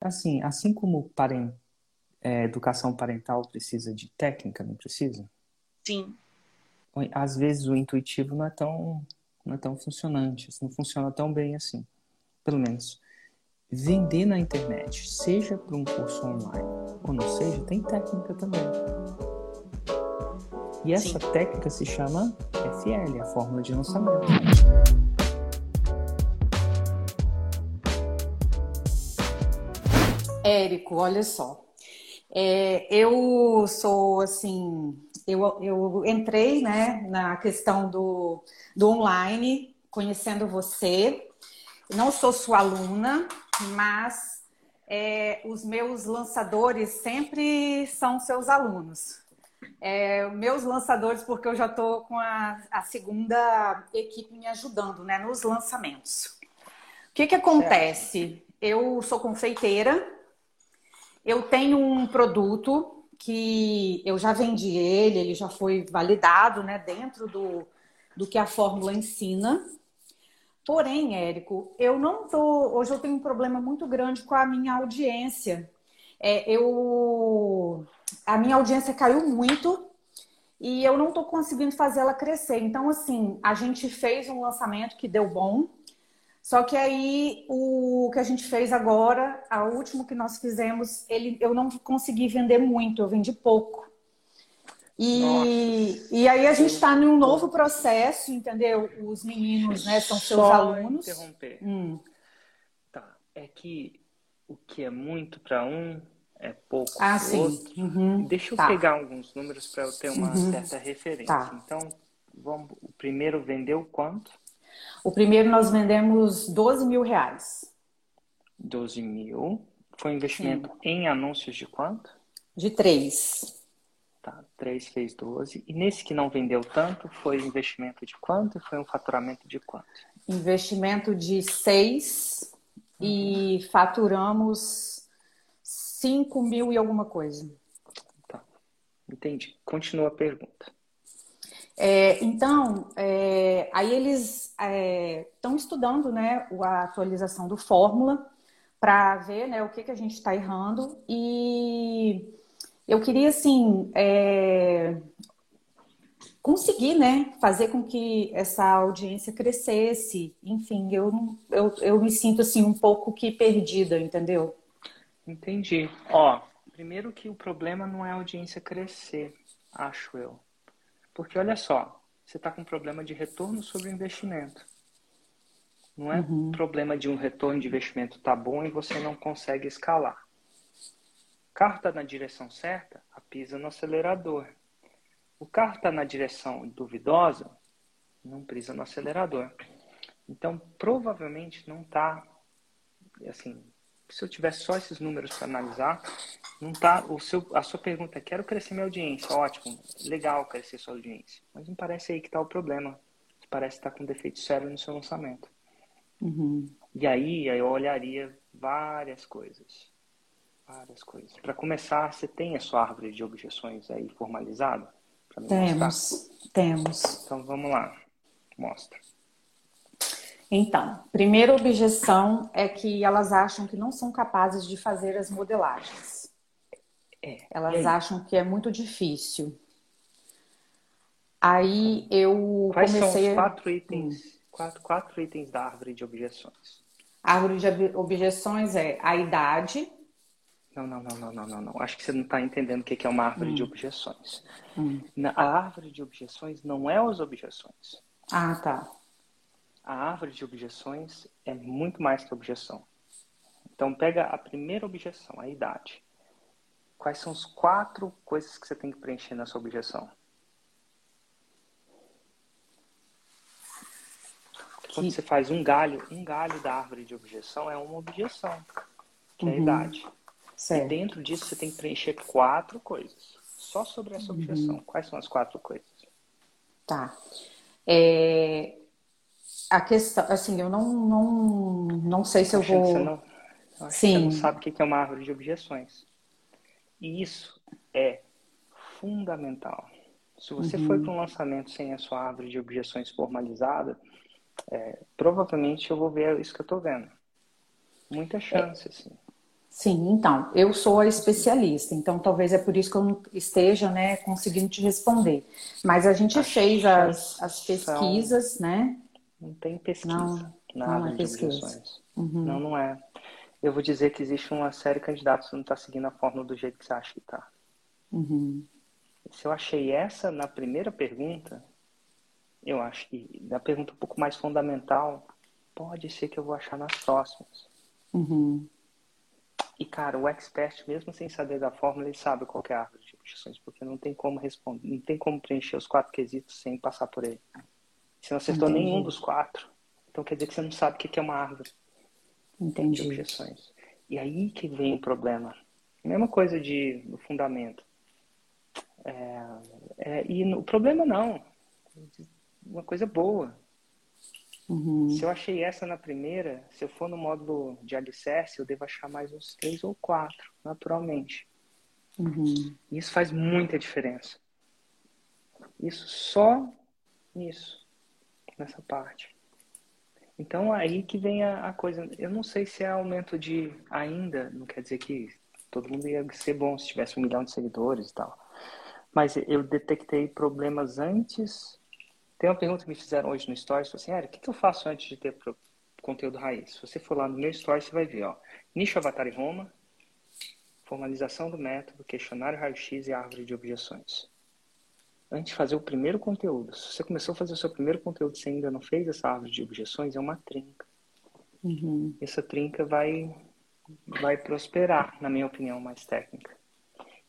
Assim, assim como parent, é, educação parental precisa de técnica, não precisa? Sim. Às vezes o intuitivo não é tão, não é tão funcionante, não funciona tão bem assim. Pelo menos vender na internet, seja para um curso online ou não seja, tem técnica também. E essa Sim. técnica se chama FL, a fórmula de lançamento. Érico, olha só. É, eu sou assim, eu, eu entrei né, na questão do, do online, conhecendo você. Não sou sua aluna, mas é, os meus lançadores sempre são seus alunos. É, meus lançadores, porque eu já estou com a, a, segunda equipe me ajudando né, nos lançamentos. O que, que acontece? Eu sou confeiteira, eu tenho um produto que eu já vendi ele, ele já foi validado né, dentro do, do que a fórmula ensina. Porém, Érico, eu não tô. Hoje eu tenho um problema muito grande com a minha audiência. É, eu, a minha audiência caiu muito e eu não estou conseguindo fazer ela crescer. Então, assim, a gente fez um lançamento que deu bom. Só que aí o que a gente fez agora, a último que nós fizemos, ele, eu não consegui vender muito, eu vendi pouco. E, e aí a gente está num novo processo, entendeu? Os meninos, né, são seus Só alunos. interromper. Hum. Tá, é que o que é muito para um é pouco ah, para outro. Uhum. Deixa eu tá. pegar alguns números para eu ter uma uhum. certa referência. Tá. Então, vamos, o primeiro vendeu quanto? O primeiro nós vendemos 12 mil reais. 12 mil. Foi um investimento Sim. em anúncios de quanto? De três. Tá, 3 fez 12. E nesse que não vendeu tanto, foi investimento de quanto e foi um faturamento de quanto? Investimento de 6 uhum. e faturamos 5 mil e alguma coisa. Tá, entendi. Continua a pergunta. É, então, é, aí eles estão é, estudando né, a atualização do Fórmula para ver né, o que, que a gente está errando e eu queria, assim, é, conseguir, né, fazer com que essa audiência crescesse. Enfim, eu, eu, eu me sinto, assim, um pouco que perdida, entendeu? Entendi. Ó, primeiro que o problema não é a audiência crescer, acho eu. Porque, olha só, você está com um problema de retorno sobre o investimento. Não é uhum. problema de um retorno de investimento tá bom e você não consegue escalar carro está na direção certa, a pisa no acelerador. O carro está na direção duvidosa, não pisa no acelerador. Então, provavelmente não está, assim, se eu tivesse só esses números para analisar, não tá, o seu, a sua pergunta é, quero crescer minha audiência, ótimo, legal crescer sua audiência, mas não parece aí que está o problema, parece estar tá com defeito sério no seu lançamento. Uhum. E aí, eu olharia várias coisas. Várias coisas. Para começar, você tem a sua árvore de objeções aí formalizada? Temos, mostrar? temos. Então vamos lá, mostra. Então, primeira objeção é que elas acham que não são capazes de fazer as modelagens. É, elas acham que é muito difícil. Aí eu Quais comecei... são os quatro itens, hum. quatro, quatro itens da árvore de objeções? A árvore de objeções é a idade, não, não, não, não, não, não, não. Acho que você não está entendendo o que é uma árvore hum. de objeções. Hum. A árvore de objeções não é as objeções. Ah, tá. A árvore de objeções é muito mais que objeção. Então, pega a primeira objeção, a idade. Quais são as quatro coisas que você tem que preencher nessa objeção? Quando você faz um galho, um galho da árvore de objeção é uma objeção, que é a uhum. idade. Certo. E dentro disso você tem que preencher quatro coisas. Só sobre essa objeção. Uhum. Quais são as quatro coisas? Tá. É... A questão, assim, eu não, não, não sei se eu vou. Você não, eu Sim. Você não sabe o que é uma árvore de objeções. E isso é fundamental. Se você uhum. foi para um lançamento sem a sua árvore de objeções formalizada, é, provavelmente eu vou ver isso que eu estou vendo. Muita chance, é. assim. Sim, então, eu sou a especialista, então talvez é por isso que eu não esteja né, conseguindo te responder. Mas a gente a fez as, as pesquisas, né? Não tem pesquisa. Não, nada não é pesquisa. Uhum. Não, não é. Eu vou dizer que existe uma série de candidatos que não está seguindo a fórmula do jeito que você acha que está. Uhum. Se eu achei essa na primeira pergunta, eu acho que na pergunta um pouco mais fundamental, pode ser que eu vou achar nas próximas. Uhum. E, cara, o expert, mesmo sem saber da fórmula, ele sabe qual é a árvore de objeções, porque não tem como responder, não tem como preencher os quatro quesitos sem passar por ele. Você não acertou Entendi. nenhum dos quatro, então quer dizer que você não sabe o que é uma árvore Entendi. de objeções. E aí que vem o problema. Mesma coisa de do fundamento. É, é, e o problema não. Uma coisa boa. Uhum. Se eu achei essa na primeira, se eu for no módulo de alicerce, eu devo achar mais uns três ou quatro, naturalmente. Uhum. Isso faz muita diferença. Isso só nisso, nessa parte. Então aí que vem a, a, coisa. Eu não sei se é aumento de ainda, não quer dizer que todo mundo ia ser bom se tivesse um milhão de seguidores e tal. Mas eu detectei problemas antes tem uma pergunta que me fizeram hoje no Stories, assim, Eric, o que, eu faço antes de ter conteúdo raiz? Se você for lá no meu Stories, você vai ver, ó, nicho Avatar e Roma, formalização do método, questionário raio-x e árvore de objeções. Antes de fazer o primeiro conteúdo, se você começou a fazer o seu primeiro conteúdo e você ainda não fez essa árvore de objeções, é uma trinca. Uhum. Essa trinca vai, vai prosperar, na minha opinião, mais técnica.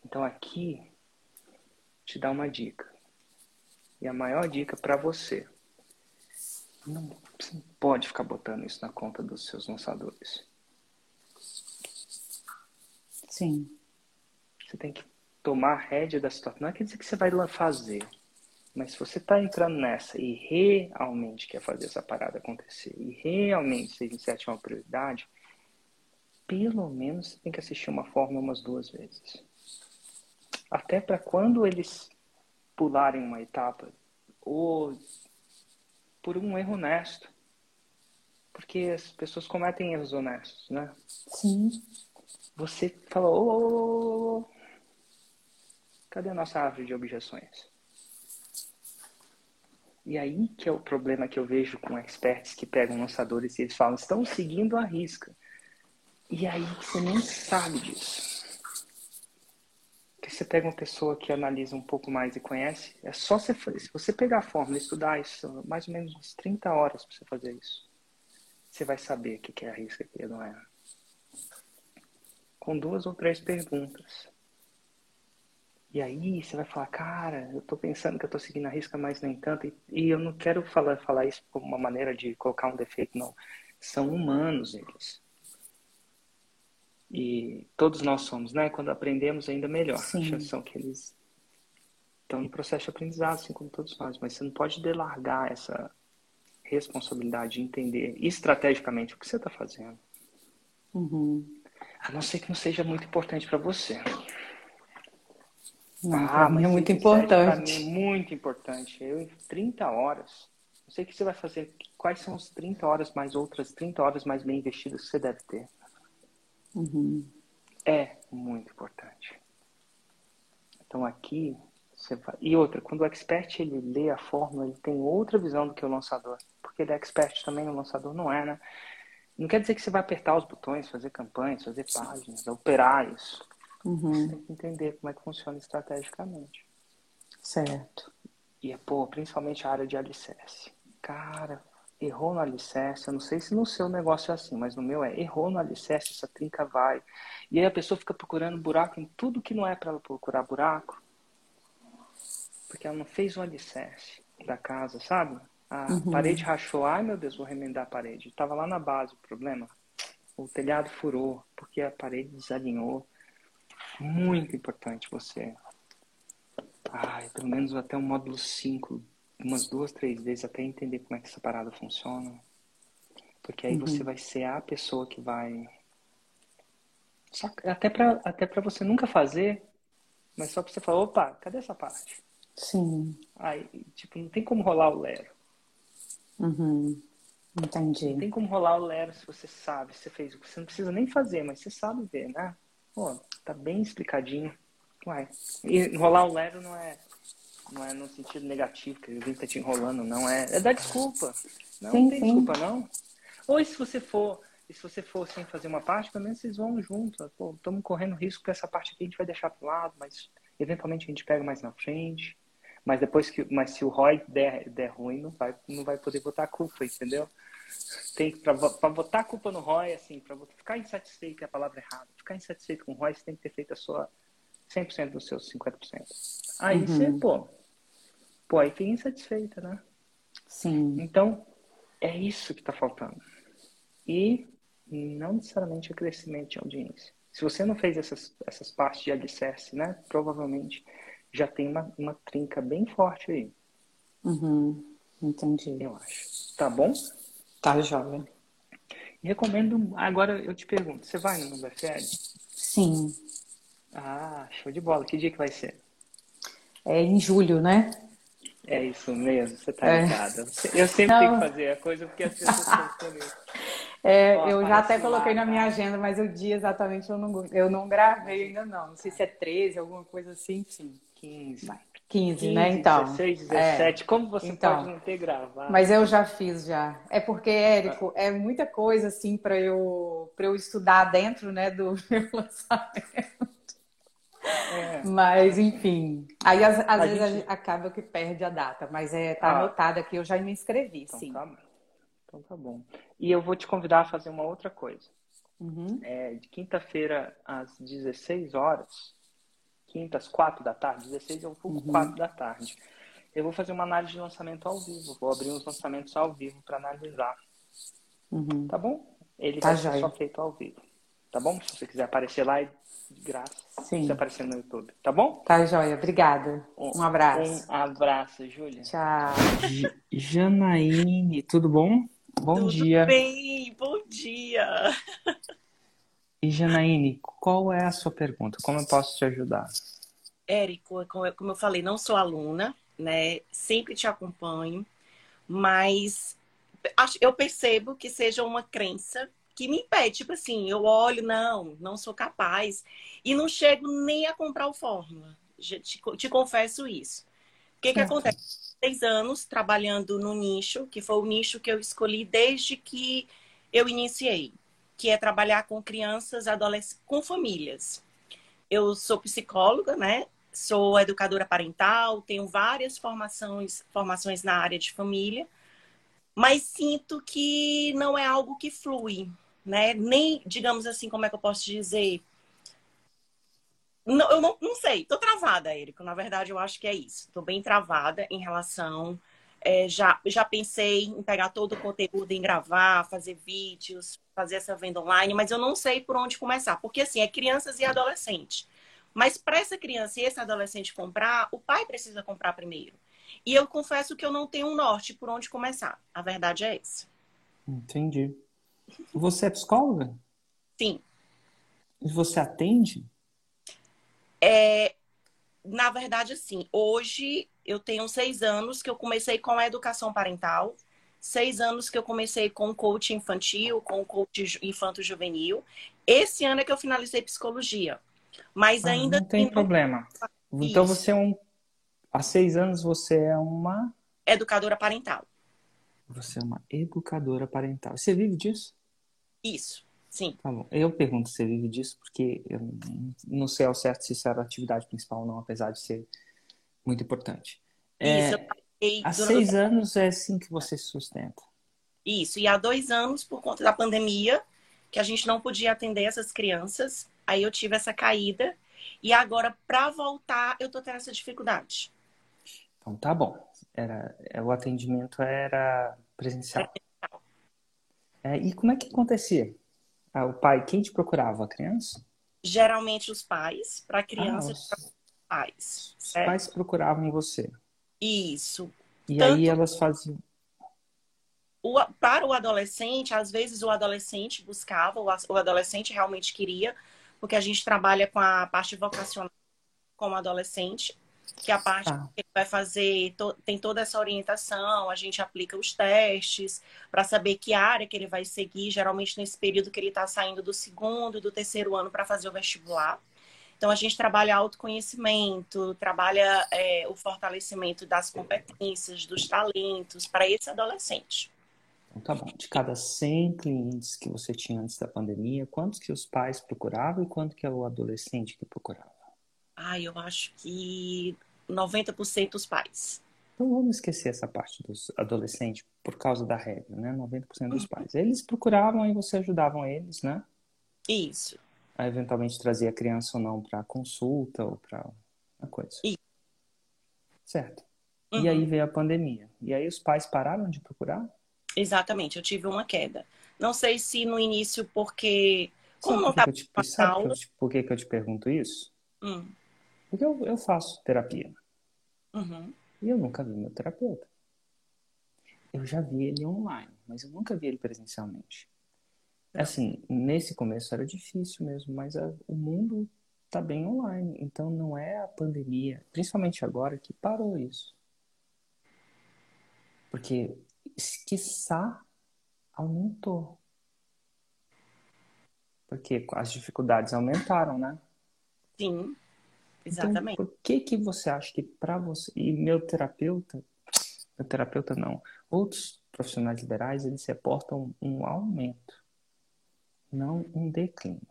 Então aqui, te dá uma dica e a maior dica para você: não, você não pode ficar botando isso na conta dos seus lançadores. Sim. Você tem que tomar a rédea da situação. Não quer dizer que você vai lá fazer. Mas se você está entrando nessa e realmente quer fazer essa parada acontecer, e realmente 6 em 7 é uma prioridade, pelo menos você tem que assistir uma forma umas duas vezes. Até para quando eles pularem uma etapa ou por um erro honesto. Porque as pessoas cometem erros honestos, né? Sim. Você falou, oh, oh, oh, cadê a nossa árvore de objeções? E aí que é o problema que eu vejo com experts que pegam lançadores e eles falam, estão seguindo a risca. E aí você nem sabe disso você pega uma pessoa que analisa um pouco mais e conhece, é só você, se você pegar a fórmula e estudar isso, mais ou menos uns 30 horas para você fazer isso. Você vai saber o que é a risca e o que não é. Com duas ou três perguntas. E aí você vai falar, cara, eu estou pensando que eu estou seguindo a risca, mas nem tanto. E, e, eu não quero falar, falar isso como uma maneira de colocar um defeito, não. São humanos eles. E todos nós somos, né? Quando aprendemos ainda melhor. Sim. São que eles estão no processo de aprendizado, assim como todos nós. Mas você não pode delargar essa responsabilidade de entender estrategicamente o que você está fazendo. Uhum. A não ser que não seja muito importante para você. Não, ah, mas é muito importante. Mim é muito importante. Eu, em 30 horas, não sei o que você vai fazer. Quais são as 30 horas mais outras 30 horas mais bem investidas que você deve ter? Uhum. É muito importante. Então aqui você vai... E outra, quando o expert ele lê a fórmula, ele tem outra visão do que o lançador. Porque ele é expert também, o lançador não é, né? Não quer dizer que você vai apertar os botões, fazer campanhas, fazer páginas, operar isso. Uhum. Você tem que entender como é que funciona estrategicamente. Certo. E, pô, principalmente a área de alicerce. Cara, errou no alicerce, eu não sei se no seu negócio é assim, mas no meu é, errou no alicerce, essa trinca vai. E aí a pessoa fica procurando buraco em tudo que não é para ela procurar buraco, porque ela não fez o alicerce da casa, sabe? A uhum. parede rachou, ai meu Deus, vou remendar a parede. Estava lá na base o problema. O telhado furou, porque a parede desalinhou. Muito importante você. Ai, pelo menos até o módulo 5 umas duas, três vezes até entender como é que essa parada funciona. Porque aí uhum. você vai ser a pessoa que vai. Só, até para até pra você nunca fazer, mas só pra você falar: opa, cadê essa parte? Sim. Aí, tipo, não tem como rolar o Lero. Uhum. Entendi. Não tem como rolar o Lero se você sabe, se você fez. Você não precisa nem fazer, mas você sabe ver, né? Pô, tá bem explicadinho. Uai. E rolar o Lero não é, não é no sentido negativo, que alguém tá te enrolando, não. É, é dar desculpa. Não, Sim, não tem sim. desculpa, não. Ou e se você for. E se você for sem fazer uma parte, pelo menos vocês vão junto. Pô, estamos correndo risco que essa parte aqui a gente vai deixar pro lado, mas eventualmente a gente pega mais na frente. Mas depois que. Mas se o ROI der, der ruim, não vai, não vai poder botar a culpa, entendeu? Tem pra botar a culpa no ROI, assim, pra você ficar insatisfeito, é a palavra errada, ficar insatisfeito com o ROI, você tem que ter feito a sua 100% dos seus 50%. Aí Uhum. você, pô, pô, aí fica insatisfeita, né? Sim. Então, é isso que está faltando. E não necessariamente é crescimento de audiência. Se você não fez essas, essas partes de alicerce, né? Provavelmente já tem uma, uma trinca bem forte aí, Uhum. Entendi. eu acho. Tá bom? Tá. E recomendo. Agora eu te pergunto: você vai no BFL? Sim. Ah, show de bola. Que dia que vai ser? É em julho, né? É isso mesmo, você tá É. ligada. Eu sempre Não. tenho que fazer a coisa porque as pessoas estão. É, Ó, eu já até aparece coloquei lá, na minha agenda, mas o dia exatamente eu não, eu não gravei ainda não. Não sei se é 13, alguma coisa assim, enfim. 15. 15, 15, né? Então. 16, é. 17. Como você Então. pode não ter gravado? Mas eu já fiz já. É porque, Érico, é muita coisa assim para eu para eu estudar dentro, né, do meu lançamento. É. Mas enfim, aí às, às vezes gente- acaba que perde a data, mas é tá Ah. anotado aqui, eu já me inscrevi, Então sim. tá, então tá bom. E eu vou te convidar a fazer uma outra coisa. Uhum. É, de quinta-feira às 16 horas, quinta às 4 da tarde, 16 ou pouco Uhum. 4 da tarde, eu vou fazer uma análise de lançamento ao vivo. Vou abrir uns lançamentos ao vivo para analisar. Uhum. Tá bom? Ele Tá vai ser só feito ao vivo. Tá bom? Se você quiser aparecer lá, é de graça. Sim. Se aparecer no YouTube. Tá bom? Tá, joia. Obrigada. Um abraço. Um abraço, Júlia. Tchau. Janaíne, tudo bom? Bom Tudo dia. bem, bom dia. E Janaíne, qual é a sua pergunta? Como eu posso te ajudar? Érico, como eu- como eu falei, não sou aluna, né? Sempre te acompanho, mas eu percebo que seja uma crença que me impede. Tipo assim, eu olho, não, não sou capaz. E não chego nem a comprar o Fórmula. Te, te confesso isso. O que, que acontece? Seis anos trabalhando no nicho, que foi o nicho que eu escolhi desde que eu iniciei, que é trabalhar com crianças, adolescentes, com famílias. Eu sou psicóloga, né? Sou educadora parental, tenho várias formações, formações na área de família, mas sinto que não é algo que flui, né? Nem, digamos assim, como é que eu posso dizer? Não, eu não, não sei, tô travada, Érico. Na verdade, eu acho que é isso. Tô bem travada em relação. é, já, já pensei em pegar todo o conteúdo, em gravar, fazer vídeos, fazer essa venda online, mas eu não sei por onde começar. Porque, assim, é crianças e adolescentes. Mas para essa criança e esse adolescente comprar, o pai precisa comprar primeiro. E eu confesso que eu não tenho um norte por onde começar. A verdade é essa. Entendi. Você é psicóloga? Sim. E você atende? É, na verdade, assim, hoje eu tenho seis anos que eu comecei com a educação parental, seis anos que eu comecei com coach infantil, com coach infanto-juvenil. Esse ano é que eu finalizei psicologia. Mas Ah, ainda não tem tenho problema. Então Isso. você é um. Há seis anos você é uma. educadora parental. Você é uma educadora parental. Você vive disso? Isso, sim. Tá bom. Eu pergunto se você vive disso porque eu não sei ao certo se isso era a atividade principal ou não, apesar de ser muito importante. É, Isso, eu há seis anos é assim que você se sustenta. Isso, e há dois anos, por conta da pandemia, que a gente não podia atender essas crianças, aí eu tive essa caída. E agora, para voltar, eu tô tendo essa dificuldade. Então tá bom. Era, é, o atendimento era presencial. É, e como é que acontecia? Ah, o pai, quem te procurava? A criança? Geralmente os pais, para Ah, crianças, os, para pais. os certo? pais procuravam você. Isso. E Tanto- aí elas faziam. O, para o adolescente, às vezes o adolescente buscava, o, adolescente realmente queria, porque a gente trabalha com a parte vocacional como adolescente. que a parte ah. que ele vai fazer to, tem toda essa orientação, a gente aplica os testes para saber que área que ele vai seguir, geralmente nesse período que ele está saindo do segundo, do terceiro ano para fazer o vestibular. Então a gente trabalha autoconhecimento, trabalha é, o fortalecimento das competências, dos talentos para esse adolescente. Então tá bom. De cada 100 clientes que você tinha antes da pandemia, quantos que os pais procuravam e quanto que é o adolescente que procurava? Ah, eu acho que 90% os pais. Então vamos esquecer essa parte dos adolescentes por causa da regra, né? 90% dos uhum. pais. Eles procuravam e você ajudavam eles, né? Isso. A eventualmente trazer a criança ou não para consulta ou para uma coisa. Isso. Certo. Uhum. E aí veio a pandemia. E aí os pais pararam de procurar? Exatamente, eu tive uma queda. Não sei se no início porque como não estava te, sabe por que, que eu te pergunto isso? Hum. Porque eu, eu faço terapia. Uhum. E eu nunca vi meu terapeuta. Eu já vi ele online, mas eu nunca vi ele presencialmente. Assim, nesse começo era difícil mesmo, mas a, o mundo tá bem online. Então não é a pandemia, principalmente agora, que parou isso. Porque, quiçá, aumentou. Porque as dificuldades aumentaram, né? Sim. Exatamente. Então, por que que você acha que para você e meu terapeuta, meu terapeuta não, outros profissionais liberais eles reportam um aumento, não um declínio.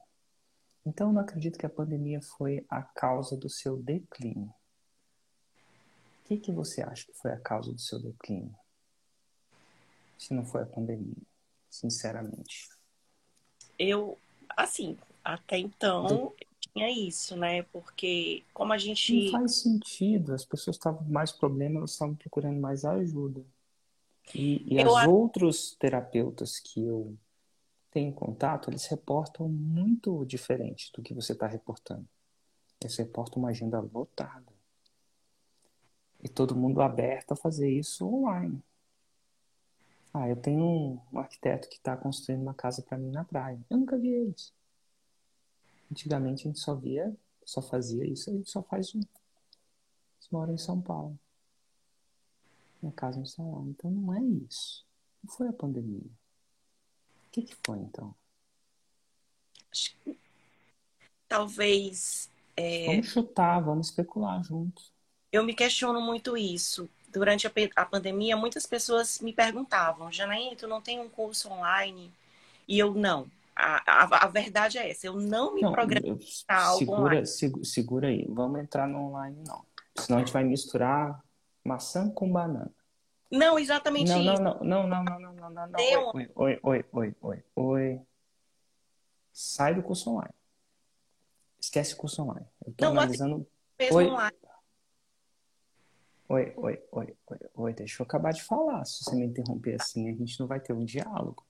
Então, eu não acredito que a pandemia foi a causa do seu declínio. O que, que você acha que foi a causa do seu declínio? Se não foi a pandemia, sinceramente. Eu, assim, até então, tinha isso, né? Porque como a gente. Não faz sentido. As pessoas estavam com mais problemas, elas estavam procurando mais ajuda. E, e os outros terapeutas que eu tenho contato, eles reportam muito diferente do que você está reportando. Eles reportam uma agenda lotada. E todo mundo aberto a fazer isso online. Ah, eu tenho um, arquiteto que está construindo uma casa para mim na praia. Eu nunca vi eles. Antigamente a gente só via, só fazia isso, a gente só faz um. Eles moram em São Paulo. Minha casa no salão. Então não é isso. Não foi a pandemia. O que, que foi então? Talvez. É... Vamos chutar, vamos especular juntos. Eu me questiono muito isso. Durante a, a pandemia, muitas pessoas me perguntavam, Janaína, tu não tem um curso online? E eu não a, a, a, verdade é essa. Eu não me não, programo para segura, online. Segura aí. Vamos entrar no online, não. Senão a gente vai misturar maçã com banana. Não, exatamente não, isso. Não, não, não, não, não, não, não, não. Oi, oi, oi, oi, oi, oi. Sai do curso online. Esquece o curso online. Eu tô não, analisando... Oi. Online. Oi, oi, oi, oi, oi. Deixa eu acabar de falar. Se você me interromper assim, a gente não vai ter um diálogo.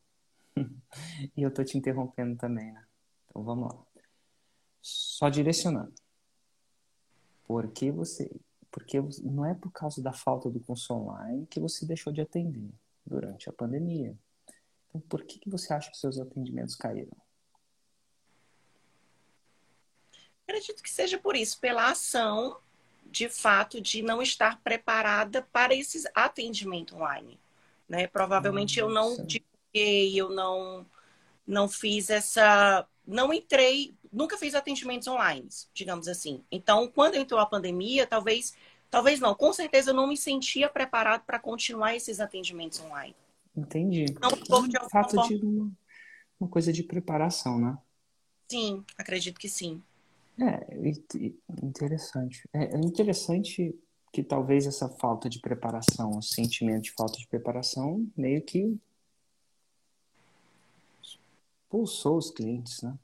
e eu tô te interrompendo também, né? Então vamos lá. Só direcionando. Por que você. Porque não é por causa da falta do curso online que você deixou de atender durante a pandemia. Então, por que, que você acha que seus atendimentos caíram? Acredito que seja por isso, pela ação de fato de não estar preparada para esses atendimento online. Né? Provavelmente Nossa. eu não eu não não fiz essa, não entrei, nunca fiz atendimentos online, digamos assim. Então, quando entrou a pandemia, talvez, talvez não, com certeza eu não me sentia preparado para continuar esses atendimentos online. Entendi. Não por de fato forma... de uma, uma coisa de preparação, né? Sim, acredito que sim. É, interessante. É, é interessante que talvez essa falta de preparação, o sentimento de falta de preparação, meio que pulsou os clientes, né?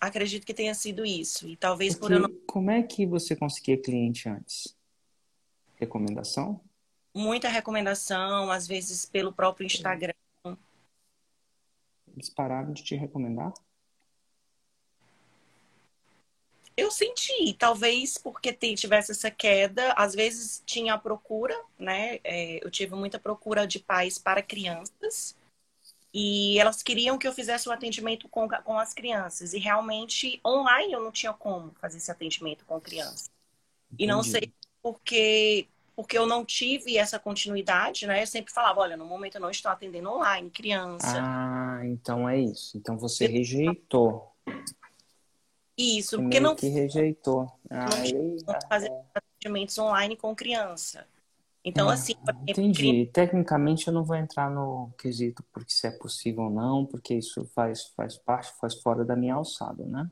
Acredito que tenha sido isso. E talvez Porque por eu não... Como é que você conseguia cliente antes? Recomendação? Muita recomendação, às vezes pelo próprio Instagram. Eles pararam de te recomendar? Eu senti, talvez porque tivesse essa queda, às vezes tinha a procura, né? É, eu tive muita procura de pais para crianças e elas queriam que eu fizesse o atendimento com, com as crianças. E realmente, online, eu não tinha como fazer esse atendimento com criança. E não sei porque porque eu não tive essa continuidade, né? Eu sempre falava, olha, no momento eu não estou atendendo online, criança. Ah, então é isso. Então você eu... rejeitou. Isso, porque não que rejeitou. Ah, não fazer atendimentos online com criança. Então, é, assim. Entendi. Tecnicamente, eu não vou entrar no quesito porque se é possível ou não, porque isso faz, faz parte, faz fora da minha alçada, né?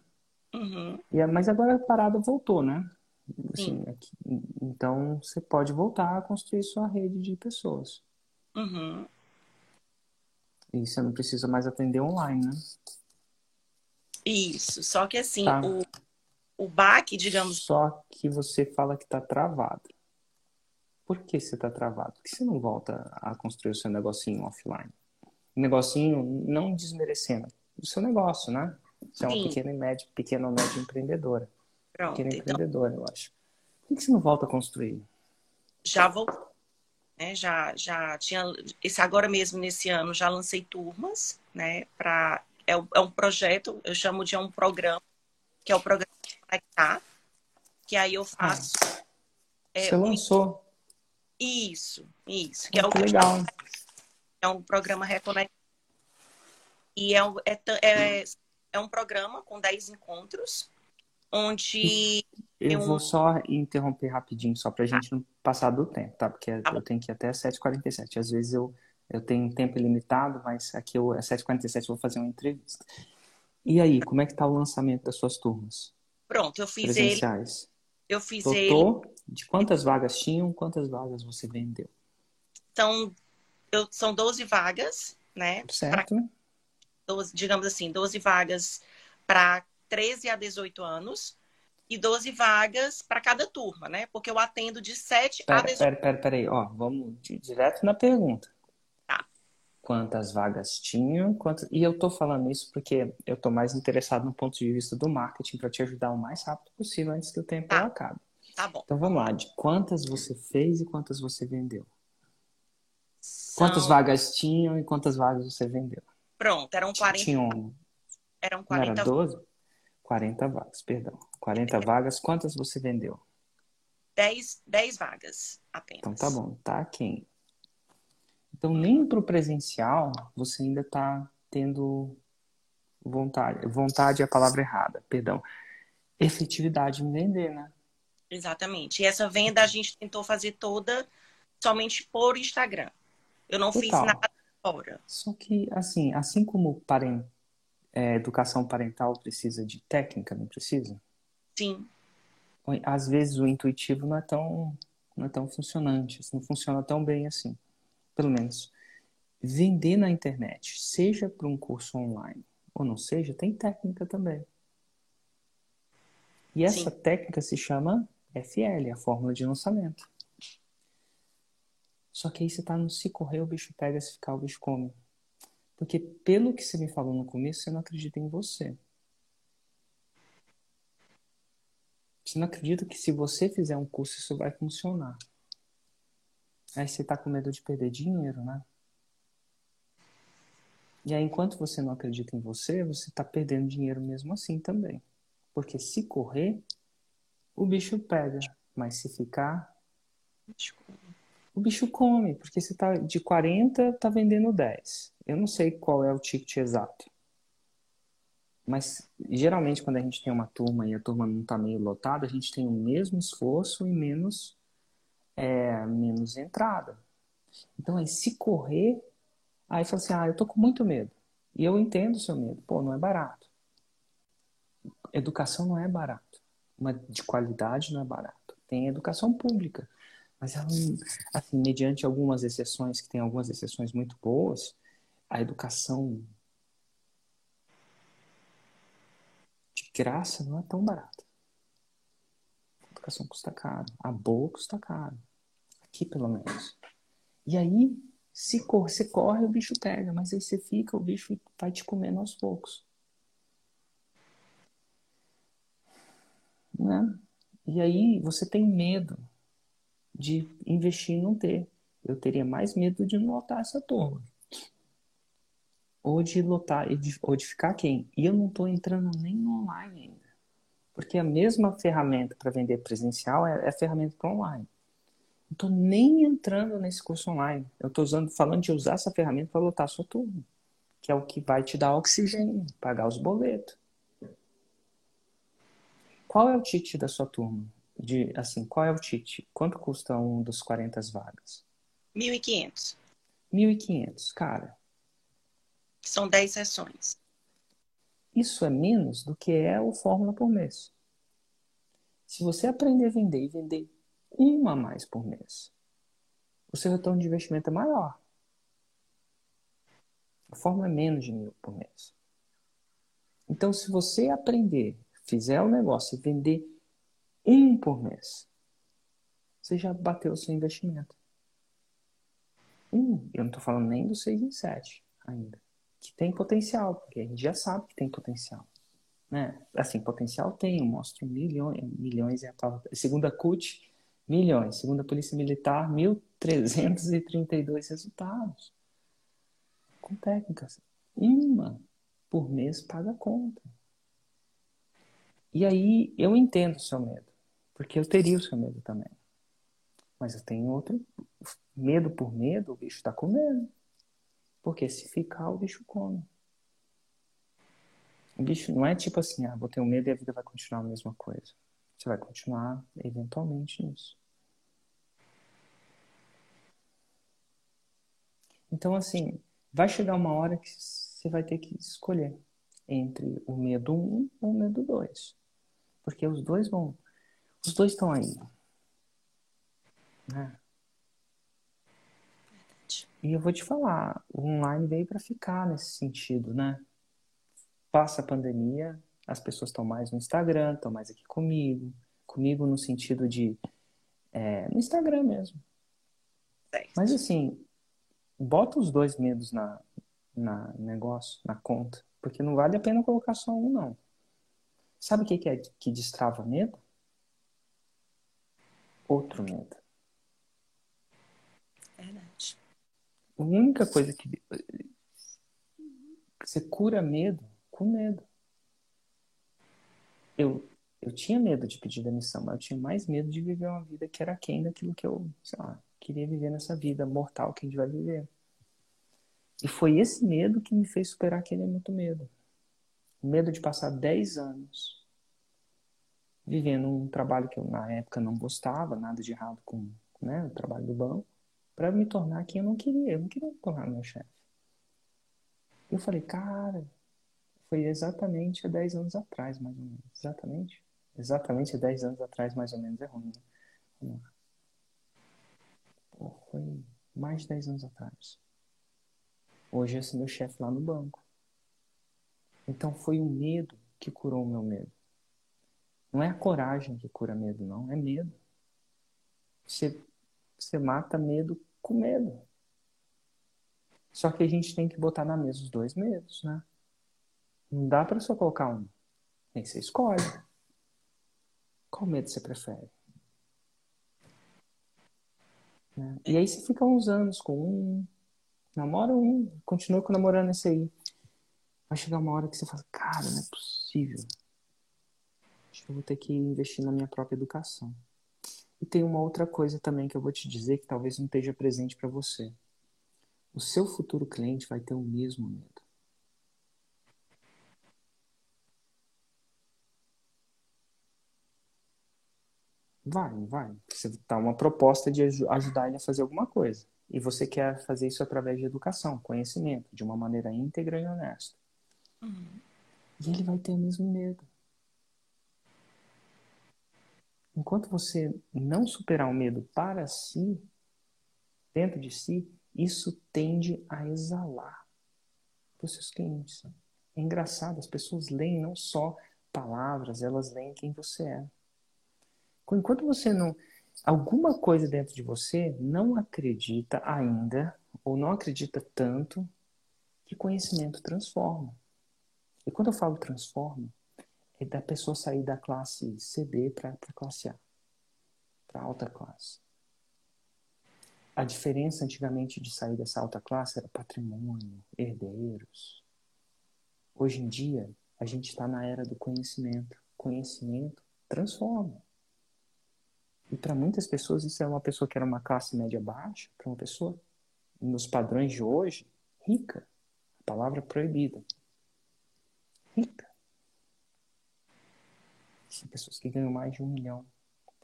Uhum. E, mas agora a parada voltou, né? Assim, aqui, então, você pode voltar a construir sua rede de pessoas. Uhum. E você não precisa mais atender online, né? Isso. Só que assim, tá. o, o baque, digamos. Só que você fala que está travado. Por que você está travado? Por que você não volta a construir o seu negocinho offline? Negocinho não desmerecendo o seu negócio, né? Você é uma pequena e média, pequena ou média empreendedora. Pronto, pequena então... empreendedora, eu acho. Por que você não volta a construir? Já vou. Né, já, já tinha. Esse agora mesmo, nesse ano, já lancei turmas, né? Pra, é, é um projeto, eu chamo de um programa, que é o programa Conectar, que aí eu faço. Ah, é, você lançou? Isso, isso. Que é o legal. É um programa Reconectar. E é, é, é, é um programa com 10 encontros, onde. Eu, vou só interromper rapidinho, só para a gente não passar do tempo, tá? Porque tá eu tenho que ir até 7h47. Às vezes eu, eu tenho um tempo ilimitado, mas aqui eu, às 7h47 eu vou fazer uma entrevista. E aí, como é que tá o lançamento das suas turmas? Pronto, eu fiz presenciais? ele. Eu fiz Totô, ele. De quantas vagas tinham? Quantas vagas você vendeu? Então, eu, são 12 vagas, né? Certo. Pra, 12, digamos assim, 12 vagas para 13 a 18 anos e 12 vagas para cada turma, né? Porque eu atendo de 7 pera, a 18. Pera, pera, pera aí, ó, vamos direto na pergunta. Quantas vagas tinham? Quantas... E eu tô falando isso porque eu tô mais interessado no ponto de vista do marketing para te ajudar o mais rápido possível antes que o tempo tá. acabe. Tá bom. Então vamos lá, de quantas você fez e quantas você vendeu? São... Quantas vagas tinham e quantas vagas você vendeu? Pronto, eram 40. Tinham. Eram 40 Não era 12? 40 vagas, perdão. 40 é. vagas, quantas você vendeu? 10, 10 vagas apenas. Então tá bom, tá quem? Então nem para o presencial você ainda está tendo vontade. Vontade é a palavra errada, perdão. Efetividade em vender, né? Exatamente. E essa venda a gente tentou fazer toda somente por Instagram. Eu não Total. fiz nada fora. Só que, assim, assim como parent, é, educação parental precisa de técnica, não precisa? Sim. Às vezes o intuitivo não é tão, não é tão funcionante, não funciona tão bem assim. Pelo menos. Vender na internet, seja para um curso online ou não seja, tem técnica também. E essa Sim. técnica se chama FL, a fórmula de lançamento. Só que aí você tá no se correr, o bicho pega, se ficar, o bicho come. Porque pelo que você me falou no começo, você não acredita em você. Você não acredita que se você fizer um curso, isso vai funcionar. Aí você tá com medo de perder dinheiro, né? E aí, enquanto você não acredita em você, você tá perdendo dinheiro mesmo assim também. Porque se correr, o bicho pega. Mas se ficar, o bicho come. Porque você tá de 40, tá vendendo 10. Eu não sei qual é o ticket exato. Mas geralmente quando a gente tem uma turma e a turma não está meio lotada, a gente tem o mesmo esforço e menos, é, menos entrada. Então aí se correr, aí fala assim, ah, eu tô com muito medo. E eu entendo o seu medo. Pô, não é barato. Educação não é barato uma de qualidade não é barato. Tem educação pública, mas ela, assim, mediante algumas exceções, que tem algumas exceções muito boas, a educação de graça não é tão barata. A educação custa caro, a boa custa caro. Aqui, pelo menos. E aí, se corre, você corre, o bicho pega, mas aí você fica, o bicho vai te comendo aos poucos. Né? E aí você tem medo de investir e não ter. Eu teria mais medo de não lotar essa turma. Ou de lotar, ou de ficar quem? E eu não estou entrando nem online ainda. Porque a mesma ferramenta para vender presencial é, é a ferramenta para online. Não estou nem entrando nesse curso online. Eu estou falando de usar essa ferramenta para lotar a sua turma, que é o que vai te dar oxigênio, pagar os boletos. Qual é o ticket da sua turma? De, assim, qual é o ticket? Quanto custa um dos 40 vagas? 1.500. 1.500, cara. São 10 sessões. Isso é menos do que é o Fórmula por mês. Se você aprender a vender e vender uma a mais por mês, o seu retorno de investimento é maior. A Fórmula é menos de mil por mês. Então, se você aprender, fizer o negócio e vender um por mês, você já bateu o seu investimento. Um, eu não estou falando nem do 6 em 7 ainda que tem potencial, porque a gente já sabe que tem potencial. Né? Assim, potencial tem, eu mostro milhões, milhões é a palavra. Segunda CUT, milhões. Segunda Polícia Militar, 1.332 resultados. Com técnicas. Uma por mês paga conta. E aí eu entendo o seu medo, porque eu teria o seu medo também. Mas eu tenho outro medo por medo, o bicho está com medo. Porque se ficar, o bicho come. O bicho não é tipo assim, ah, vou ter um medo e a vida vai continuar a mesma coisa. Você vai continuar eventualmente nisso. Então, assim, vai chegar uma hora que você vai ter que escolher entre o medo 1 um ou o medo 2. Porque os dois vão. Os dois estão aí. Né? E eu vou te falar, o online veio para ficar nesse sentido, né? Passa a pandemia, as pessoas estão mais no Instagram, estão mais aqui comigo, comigo no sentido de é, no Instagram mesmo. Mas assim, bota os dois medos na, na negócio, na conta, porque não vale a pena colocar só um, não. Sabe o que, que é que destrava medo? Outro medo. A única coisa que você cura medo com medo. Eu, eu tinha medo de pedir demissão, mas eu tinha mais medo de viver uma vida que era aquém daquilo que eu, sei lá, queria viver nessa vida mortal que a gente vai viver. E foi esse medo que me fez superar aquele muito medo. O medo de passar 10 anos vivendo um trabalho que eu na época não gostava, nada de errado com né, o trabalho do banco para me tornar quem eu não queria. Eu não queria me tornar meu chefe. Eu falei, cara, foi exatamente há 10 anos atrás, mais ou menos. Exatamente. Exatamente há 10 anos atrás, mais ou menos. É ruim, né? Vamos lá. Foi mais de 10 anos atrás. Hoje esse meu chefe lá no banco. Então foi o medo que curou o meu medo. Não é a coragem que cura medo, não. É medo. Você, você mata medo com medo. Só que a gente tem que botar na mesa os dois medos, né? Não dá para só colocar um. Nem você escolhe. Qual medo você prefere? E aí você fica uns anos com um, namora um, continua com namorando esse aí. Vai chegar uma hora que você fala, cara, não é possível. Acho que eu vou ter que investir na minha própria educação. E tem uma outra coisa também que eu vou te dizer que talvez não esteja presente para você. O seu futuro cliente vai ter o mesmo medo. Vai, vai. Você dá uma proposta de ajudar ele a fazer alguma coisa. E você quer fazer isso através de educação, conhecimento, de uma maneira íntegra e honesta. Uhum. E ele vai ter o mesmo medo. Enquanto você não superar o medo para si, dentro de si, isso tende a exalar para os seus clientes. É engraçado, as pessoas leem não só palavras, elas leem quem você é. Enquanto você não. Alguma coisa dentro de você não acredita ainda, ou não acredita tanto, que conhecimento transforma. E quando eu falo transforma, é da pessoa sair da classe CD para a classe A, para alta classe. A diferença antigamente de sair dessa alta classe era patrimônio, herdeiros. Hoje em dia, a gente está na era do conhecimento. conhecimento transforma. E para muitas pessoas isso é uma pessoa que era uma classe média baixa, para uma pessoa nos padrões de hoje, rica. A palavra proibida. Rica. São pessoas que ganham mais de um milhão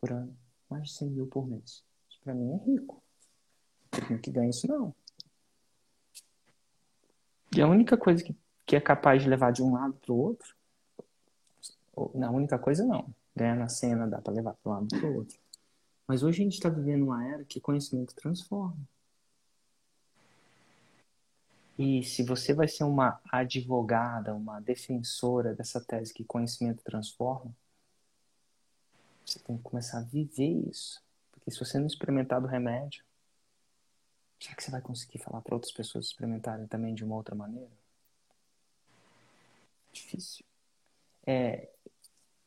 por ano, mais de 100 mil por mês. Isso para mim é rico. Tem que ganha isso não. E a única coisa que, que é capaz de levar de um lado para o outro, na única coisa não. Ganhar na cena dá para levar para um lado para o outro. Mas hoje a gente está vivendo uma era que conhecimento transforma. E se você vai ser uma advogada, uma defensora dessa tese que conhecimento transforma, você tem que começar a viver isso. Porque se você não experimentar do remédio, será que você vai conseguir falar para outras pessoas experimentarem também de uma outra maneira? Difícil. É,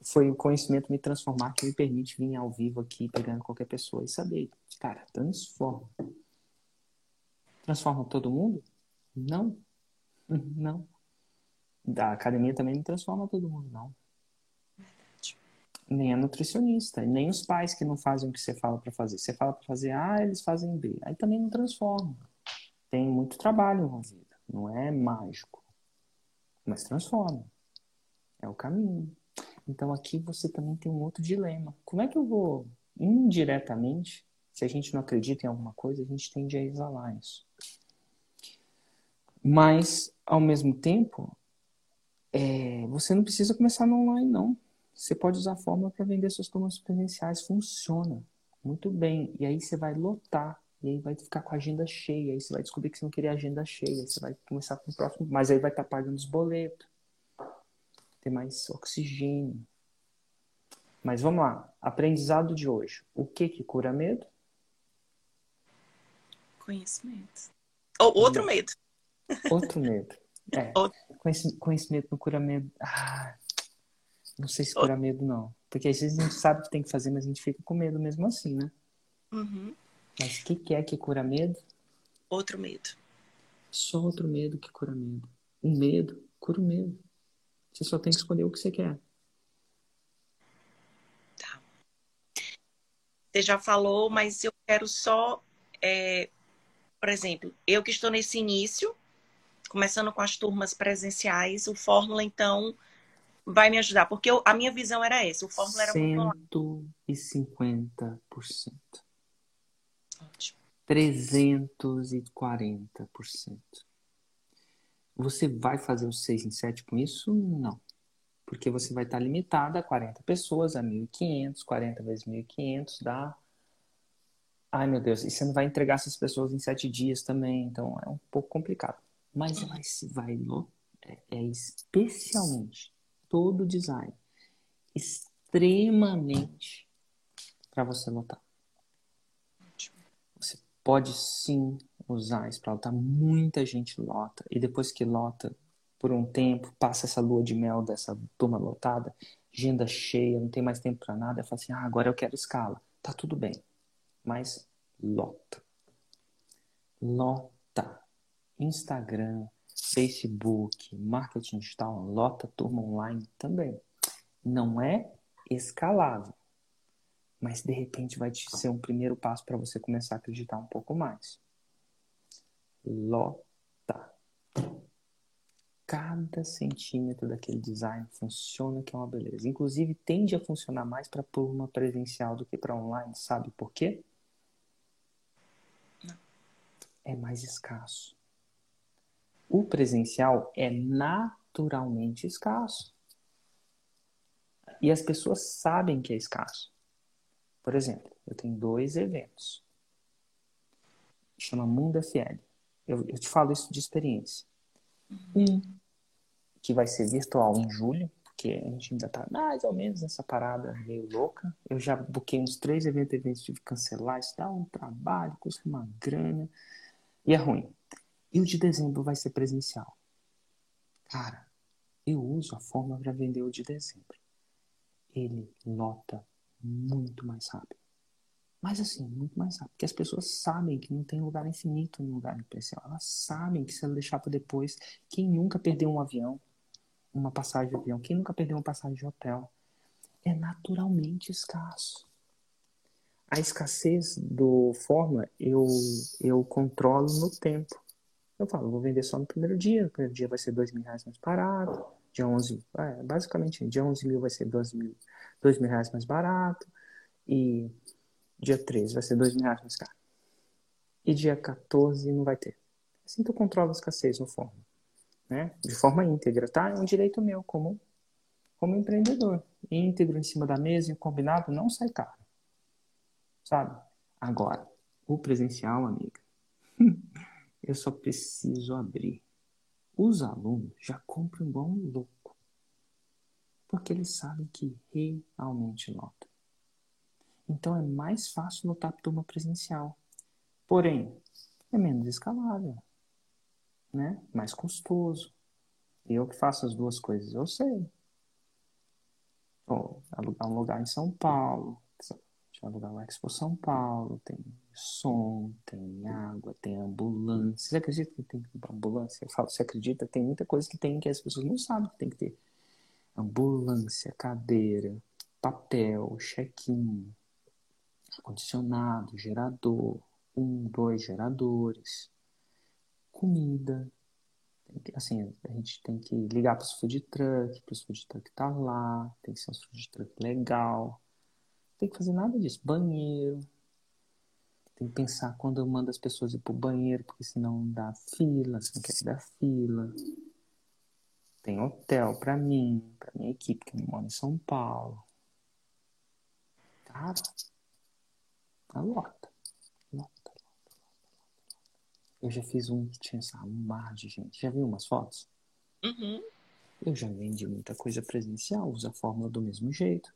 foi o conhecimento me transformar que me permite vir ao vivo aqui, pegando qualquer pessoa e saber. Cara, transforma. Transforma todo mundo? Não. Não. Da academia também não transforma todo mundo, não. Nem a nutricionista, nem os pais que não fazem o que você fala para fazer. Você fala para fazer A, eles fazem B. Aí também não transforma. Tem muito trabalho envolvido. Não é mágico. Mas transforma. É o caminho. Então aqui você também tem um outro dilema. Como é que eu vou indiretamente, se a gente não acredita em alguma coisa, a gente tende a exalar isso. Mas, ao mesmo tempo, é, você não precisa começar no online, não. Você pode usar a fórmula para vender suas turmas presenciais. Funciona muito bem. E aí você vai lotar. E aí vai ficar com a agenda cheia. Aí você vai descobrir que você não queria agenda cheia. Você vai começar com o próximo. Mas aí vai estar tá pagando os boletos ter mais oxigênio. Mas vamos lá, aprendizado de hoje. O que que cura medo? Conhecimento. Ou outro medo. Outro medo. É. Outro. Conhecimento não cura medo. Ah, não sei se cura outro. medo, não. Porque às vezes a gente sabe o que tem que fazer, mas a gente fica com medo mesmo assim, né? Uhum. Mas o que, que é que cura medo? Outro medo. Só outro medo que cura medo. O medo cura o medo. Você só tem que escolher o que você quer. Tá. Você já falou, mas eu quero só, é, por exemplo, eu que estou nesse início, começando com as turmas presenciais, o Fórmula, então, vai me ajudar. Porque eu, a minha visão era essa, o Fórmula era 150%. Ótimo. 340%. Você vai fazer o 6 em 7 com isso? Não. Porque você vai estar limitado a 40 pessoas, a 1.500, 40 vezes 1.500 dá. Ai meu Deus, e você não vai entregar essas pessoas em 7 dias também, então é um pouco complicado. Mas vai, vai é, é especialmente todo o design extremamente para você lotar. Você pode sim usar isso para lotar. Muita gente lota. E depois que lota, por um tempo, passa essa lua de mel dessa turma lotada, agenda cheia, não tem mais tempo para nada. Fala assim: ah, agora eu quero escala. Tá tudo bem. Mas lota. Lota. Instagram, Facebook, marketing digital, lota turma online também. Não é escalável mas de repente vai ser um primeiro passo para você começar a acreditar um pouco mais lota. Cada centímetro daquele design funciona que é uma beleza. Inclusive, tende a funcionar mais para turma presencial do que para online. Sabe por quê? Não. É mais escasso. O presencial é naturalmente escasso. E as pessoas sabem que é escasso. Por exemplo, eu tenho dois eventos. Chama Mundo FL. Eu, eu te falo isso de experiência. Um, que vai ser virtual em julho, porque a gente ainda tá mais ou menos nessa parada meio louca. Eu já buquei uns três eventos, eventos tive que cancelar, isso dá um trabalho, custa uma grana, e é ruim. E o de dezembro vai ser presencial. Cara, eu uso a forma para vender o de dezembro. Ele lota muito mais rápido. Mas assim, muito mais rápido. Porque as pessoas sabem que não tem lugar infinito no lugar especial. Elas sabem que se ela deixar para depois, quem nunca perdeu um avião, uma passagem de avião, quem nunca perdeu uma passagem de hotel? é naturalmente escasso. A escassez do forma eu, eu controlo no tempo. Eu falo, vou vender só no primeiro dia, no primeiro dia vai ser dois mil reais mais barato, dia 11, é, basicamente, dia 11 mil vai ser dois mil, dois mil reais mais barato, e dia 13 vai ser dois mil reais mais caro. E dia 14 não vai ter. Assim tu controla a escassez no forma, né? De forma íntegra, tá? É um direito meu como, como empreendedor. Íntegro em cima da mesa combinado não sai caro. Sabe? Agora, o presencial, amiga. Eu só preciso abrir. Os alunos já compram igual um louco. Porque eles sabem que realmente nota. Então é mais fácil lotar turma presencial. Porém, é menos escalável. Né? Mais custoso. Eu que faço as duas coisas, eu sei. Alugar um lugar em São Paulo, tinha alugar o Expo São Paulo, tem som, tem água, tem ambulância. Você acredita que tem ambulância? Eu falo, você acredita? Tem muita coisa que tem que as pessoas não sabem que tem que ter. Ambulância, cadeira, papel, check-in, ar-condicionado, gerador, um, dois geradores, comida. Assim, a gente tem que ligar para os food truck, para os food truck tá lá, tem que ser um food truck legal tem que fazer nada disso. Banheiro. Tem que pensar quando eu mando as pessoas ir pro banheiro, porque senão dá fila, se não quer dar fila. Tem hotel para mim, para minha equipe que mora em São Paulo. Cara, a lota. Lota, lota, Eu já fiz um que tinha essa, um mar de gente. Já viu umas fotos? Uhum. Eu já vendi muita coisa presencial, usa a fórmula do mesmo jeito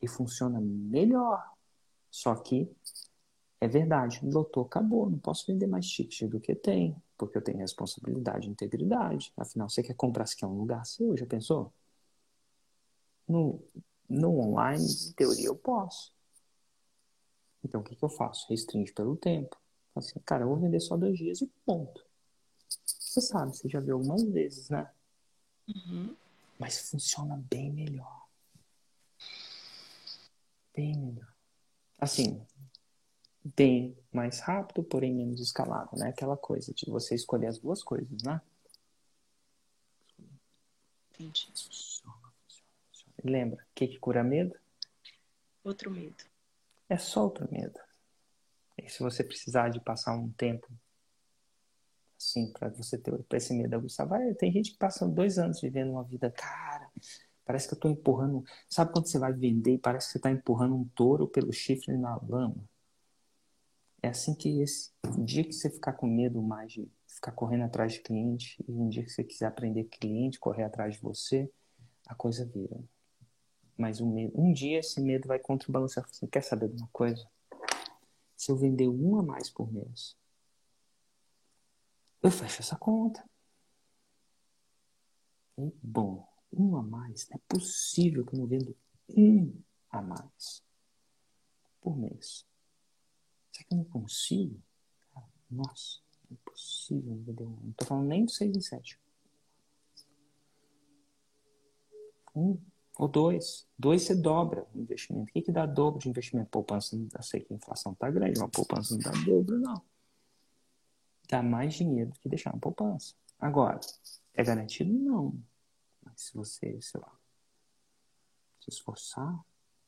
e funciona melhor. Só que é verdade, lotou, acabou. Não posso vender mais ticket do que tem, porque eu tenho responsabilidade e integridade. Afinal, você quer comprar, se quer um lugar seu, já pensou? No, no online, em teoria, eu posso. Então, o que, que eu faço? Restringe pelo tempo. Assim, cara, eu vou vender só dois dias e ponto. Você sabe, você já viu algumas vezes, né? Uhum. Mas funciona bem melhor. Bem melhor. Assim, bem mais rápido, porém menos escalável, né? Aquela coisa de você escolher as duas coisas, né? Entendi. Lembra, o que, que cura medo? Outro medo. É só outro medo. E se você precisar de passar um tempo assim, para você ter pra esse medo aguçar, vai, tem gente que passa dois anos vivendo uma vida, cara, Parece que eu estou empurrando. Sabe quando você vai vender e parece que você está empurrando um touro pelo chifre na lama? É assim que esse dia que você ficar com medo mais de ficar correndo atrás de cliente, e um dia que você quiser aprender cliente, correr atrás de você, a coisa vira. Mas um, um dia esse medo vai contrabalançar. Você quer saber de uma coisa? Se eu vender um a mais por mês, eu fecho essa conta. E, bom, um a mais. É possível que eu não vendo um a mais por mês. Será que eu não consigo? Nossa, é impossível vender um. Não estou falando nem do 6 em 7. Um ou dois. Dois você dobra o investimento. O que, que dá dobro de investimento? Poupança, eu sei que a inflação está grande, mas poupança não dá dobro, não. Dá mais dinheiro do que deixar na poupança. Agora, é garantido? Não. Mas se você, sei lá, se esforçar,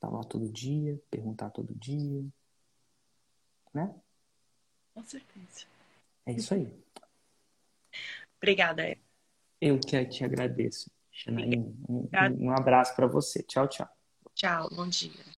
tá lá todo dia, perguntar todo dia, né? Com certeza. É isso aí. Obrigada, Eu que te agradeço. Xanaína, um, um abraço para você. Tchau, tchau. Tchau, bom dia.